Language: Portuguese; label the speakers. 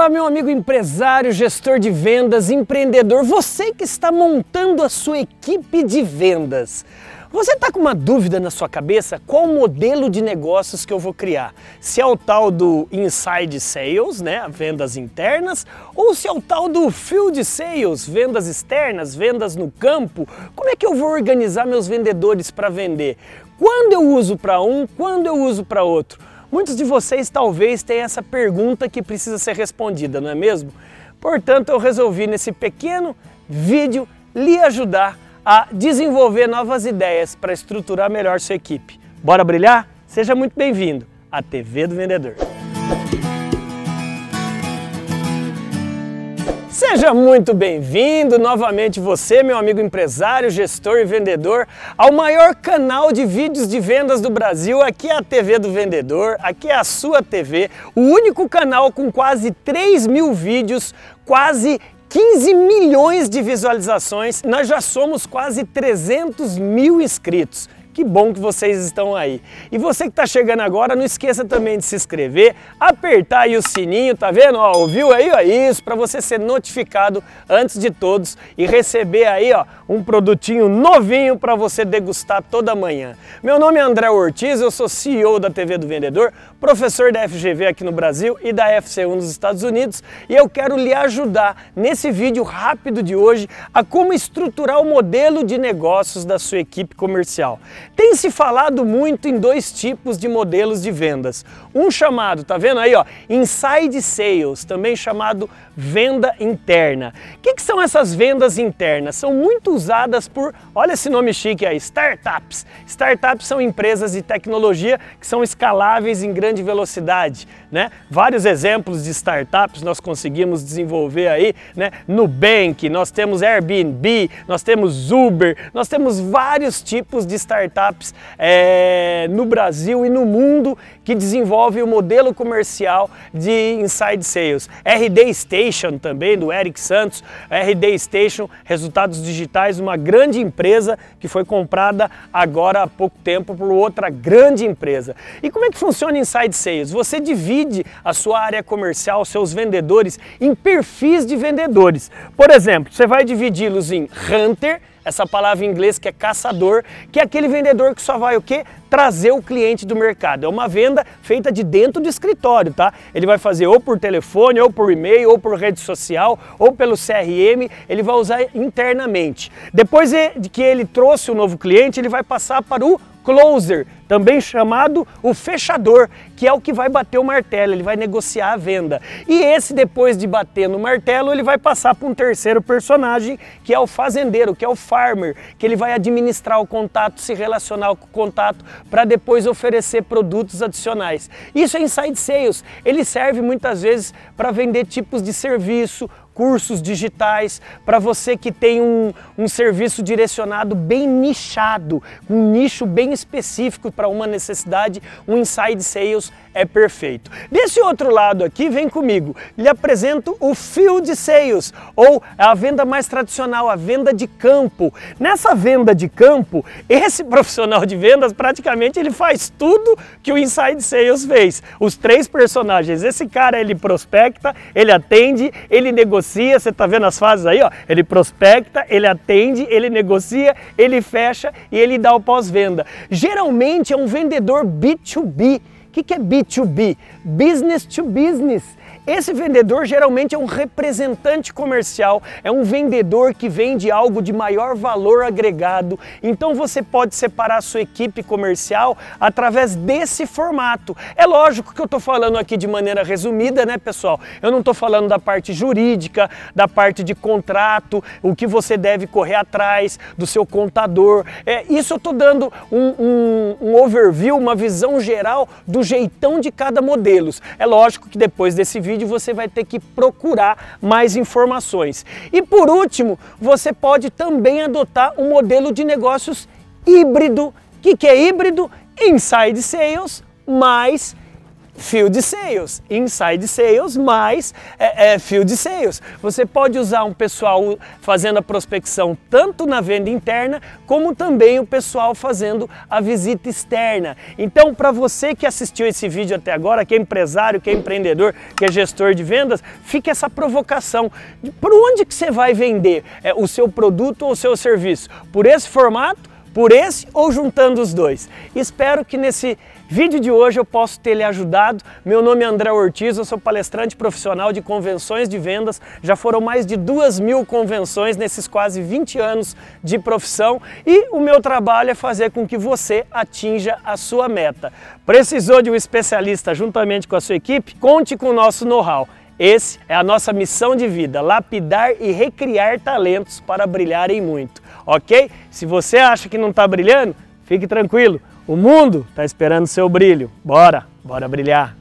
Speaker 1: Olá, meu amigo empresário, gestor de vendas, empreendedor, você que está montando a sua equipe de vendas. Você está com uma dúvida na sua cabeça? Qual modelo de negócios que eu vou criar? Se é o tal do inside sales, né, vendas internas, ou se é o tal do field sales, vendas externas, vendas no campo? Como é que eu vou organizar meus vendedores para vender? Quando eu uso para um, quando eu uso para outro? Muitos de vocês talvez tenham essa pergunta que precisa ser respondida, não é mesmo? Portanto, eu resolvi nesse pequeno vídeo lhe ajudar a desenvolver novas ideias para estruturar melhor sua equipe. Bora brilhar? Seja muito bem-vindo à TV do Vendedor. Seja muito bem-vindo novamente você, meu amigo empresário, gestor e vendedor, ao maior canal de vídeos de vendas do Brasil. Aqui é a TV do Vendedor, aqui é a sua TV, o único canal com quase 3 mil vídeos, quase 15 milhões de visualizações, nós já somos quase 300 mil inscritos. Que bom que vocês estão aí. E você que está chegando agora, não esqueça também de se inscrever, apertar aí o sininho, tá vendo? Ó, ouviu aí? Ó, isso, para você ser notificado antes de todos e receber aí ó, um produtinho novinho para você degustar toda manhã. Meu nome é André Ortiz, eu sou CEO da TV do Vendedor, professor da FGV aqui no Brasil e da FC1 nos Estados Unidos e eu quero lhe ajudar nesse vídeo rápido de hoje a como estruturar o modelo de negócios da sua equipe comercial. Tem se falado muito em dois tipos de modelos de vendas. Um chamado, tá vendo aí, ó, inside sales, também chamado venda interna. O que, que são essas vendas internas? São muito usadas por, olha esse nome chique aí, startups. Startups são empresas de tecnologia que são escaláveis em grande velocidade, né? Vários exemplos de startups nós conseguimos desenvolver aí, né? Nubank, nós temos Airbnb, nós temos Uber, nós temos vários tipos de startups startups é, no Brasil e no mundo que desenvolve o modelo comercial de Inside Sales. RD Station também, do Eric Santos. RD Station, resultados digitais, uma grande empresa que foi comprada agora há pouco tempo por outra grande empresa. E como é que funciona Inside Sales? Você divide a sua área comercial, seus vendedores, em perfis de vendedores. Por exemplo, você vai dividi-los em Hunter, essa palavra em inglês que é caçador, que é aquele vendedor que só vai o quê? Trazer o cliente do mercado. É uma venda feita de dentro do escritório, tá? Ele vai fazer ou por telefone, ou por e-mail, ou por rede social, ou pelo CRM, ele vai usar internamente. Depois de que ele trouxe o novo cliente, ele vai passar para o closer, também chamado o fechador, que é o que vai bater o martelo, ele vai negociar a venda. E esse, depois de bater no martelo, ele vai passar para um terceiro personagem, que é o fazendeiro, que é o farmer, que ele vai administrar o contato, se relacionar com o contato, para depois oferecer produtos adicionais. Isso é inside sales, ele serve muitas vezes para vender tipos de serviço, cursos digitais, para você que tem um, um serviço direcionado bem nichado, um nicho bem específico para uma necessidade, um inside sales é perfeito. Desse outro lado aqui, vem comigo, lhe apresento o field sales, ou a venda mais tradicional, a venda de campo. Nessa venda de campo, esse profissional de vendas praticamente ele faz tudo que o inside sales fez. Os três personagens, esse cara ele prospecta, ele atende, ele negocia, você está vendo as fases aí, ó? Ele prospecta, ele atende, ele negocia, ele fecha e ele dá o pós-venda. Geralmente é um vendedor B2B o que, que é B2B? Business to business. Esse vendedor geralmente é um representante comercial, é um vendedor que vende algo de maior valor agregado. Então você pode separar a sua equipe comercial através desse formato. É lógico que eu estou falando aqui de maneira resumida, né, pessoal? Eu não estou falando da parte jurídica, da parte de contrato, o que você deve correr atrás, do seu contador. É, isso eu estou dando um, um, um overview, uma visão geral do jeitão de cada modelo. É lógico que depois desse vídeo vídeo você vai ter que procurar mais informações. E por último, você pode também adotar um modelo de negócios híbrido. O que, que é híbrido? Inside Sales mais field sales, inside sales mais é, é, field sales. Você pode usar um pessoal fazendo a prospecção tanto na venda interna como também o pessoal fazendo a visita externa. Então, para você que assistiu esse vídeo até agora, que é empresário, que é empreendedor, que é gestor de vendas, fica essa provocação. Por onde que você vai vender é, o seu produto ou o seu serviço? Por esse formato? Por esse ou juntando os dois? Espero que nesse Vídeo de hoje eu posso ter lhe ajudado. Meu nome é André Ortiz, eu sou palestrante profissional de convenções de vendas. Já foram mais de duas mil convenções nesses quase 20 anos de profissão e o meu trabalho é fazer com que você atinja a sua meta. Precisou de um especialista juntamente com a sua equipe? Conte com o nosso know-how. Esse é a nossa missão de vida, lapidar e recriar talentos para brilharem muito, ok? Se você acha que não está brilhando, fique tranquilo. O mundo está esperando seu brilho. Bora, bora brilhar.